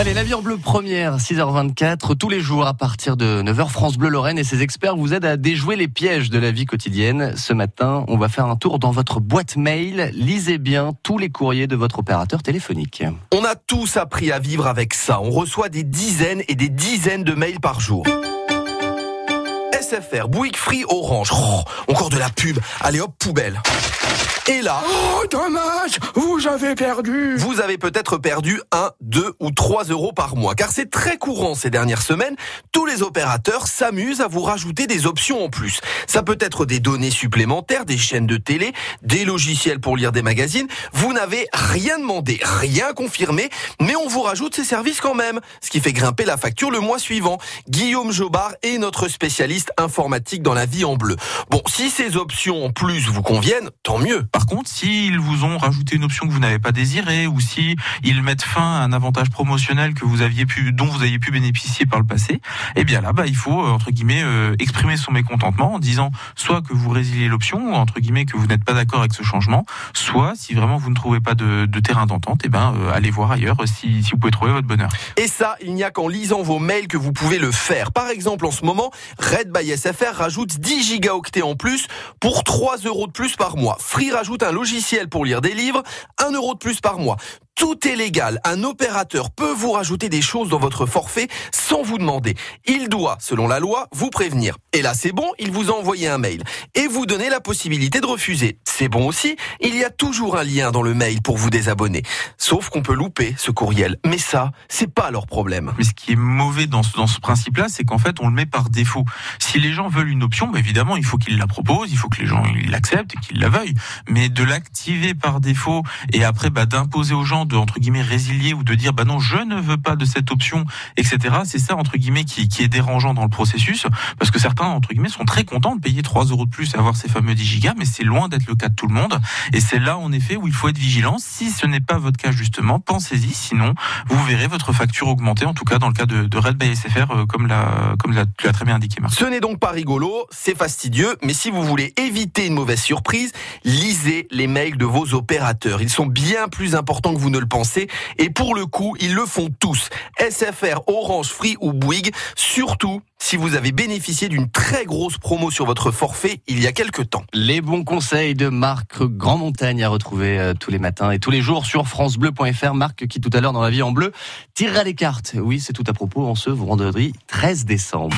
Allez, la vie en bleu première, 6h24, tous les jours à partir de 9h, France Bleu Lorraine et ses experts vous aident à déjouer les pièges de la vie quotidienne. Ce matin, on va faire un tour dans votre boîte mail. Lisez bien tous les courriers de votre opérateur téléphonique. On a tous appris à vivre avec ça. On reçoit des dizaines et des dizaines de mails par jour. SFR, Bouygues Free, Orange. Oh, encore de la pub. Allez hop, poubelle. Et là, Oh, dommage, vous avez perdu. vous avez peut-être perdu 1, 2 ou 3 euros par mois. Car c'est très courant ces dernières semaines. Tous les opérateurs s'amusent à vous rajouter des options en plus. Ça peut être des données supplémentaires, des chaînes de télé, des logiciels pour lire des magazines. Vous n'avez rien demandé, rien confirmé, mais on vous rajoute ces services quand même. Ce qui fait grimper la facture le mois suivant. Guillaume Jobard est notre spécialiste informatique dans la vie en bleu. Bon, si ces options en plus vous conviennent, tant mieux. Par contre, s'ils vous ont rajouté une option que vous n'avez pas désirée, ou si ils mettent fin à un avantage promotionnel que vous aviez pu, dont vous aviez pu bénéficier par le passé, eh bien là, bah, il faut euh, entre guillemets euh, exprimer son mécontentement en disant soit que vous résiliez l'option, ou entre guillemets que vous n'êtes pas d'accord avec ce changement, soit si vraiment vous ne trouvez pas de, de terrain d'entente, eh ben euh, allez voir ailleurs si, si vous pouvez trouver votre bonheur. Et ça, il n'y a qu'en lisant vos mails que vous pouvez le faire. Par exemple, en ce moment, Red by SFR rajoute 10 gigaoctets en plus pour 3 euros de plus par mois. Free rajoute un logiciel pour lire des livres, 1 euro de plus par mois. Tout est légal. Un opérateur peut vous rajouter des choses dans votre forfait sans vous demander. Il doit, selon la loi, vous prévenir. Et là, c'est bon, il vous a envoyé un mail. Et vous donner la possibilité de refuser. C'est bon aussi, il y a toujours un lien dans le mail pour vous désabonner. Sauf qu'on peut louper ce courriel. Mais ça, c'est pas leur problème. Mais ce qui est mauvais dans ce, dans ce principe-là, c'est qu'en fait, on le met par défaut. Si les gens veulent une option, bah, évidemment, il faut qu'ils la proposent, il faut que les gens l'acceptent et qu'ils la veuillent. Mais de l'activer par défaut et après bah, d'imposer aux gens de entre guillemets résilier ou de dire bah non, je ne veux pas de cette option, etc. C'est ça entre guillemets qui, qui est dérangeant dans le processus parce que certains entre guillemets sont très contents de payer 3 euros de plus et avoir ces fameux 10 gigas, mais c'est loin d'être le cas de tout le monde. Et c'est là en effet où il faut être vigilant. Si ce n'est pas votre cas justement, pensez-y. Sinon, vous verrez votre facture augmenter. En tout cas, dans le cas de, de Red by SFR, euh, comme la, comme tu l'as très bien indiqué, Marc. Ce n'est donc pas rigolo, c'est fastidieux, mais si vous voulez éviter une mauvaise surprise, lisez les mails de vos opérateurs. Ils sont bien plus importants que vous ne le pensez, et pour le coup, ils le font tous. SFR, Orange, Free ou Bouygues, surtout si vous avez bénéficié d'une très grosse promo sur votre forfait il y a quelque temps. Les bons conseils de Marc Grand Montagne à retrouver euh, tous les matins et tous les jours sur francebleu.fr. Marc qui tout à l'heure dans la vie en bleu tirera les cartes. Oui, c'est tout à propos en ce vendredi 13 décembre.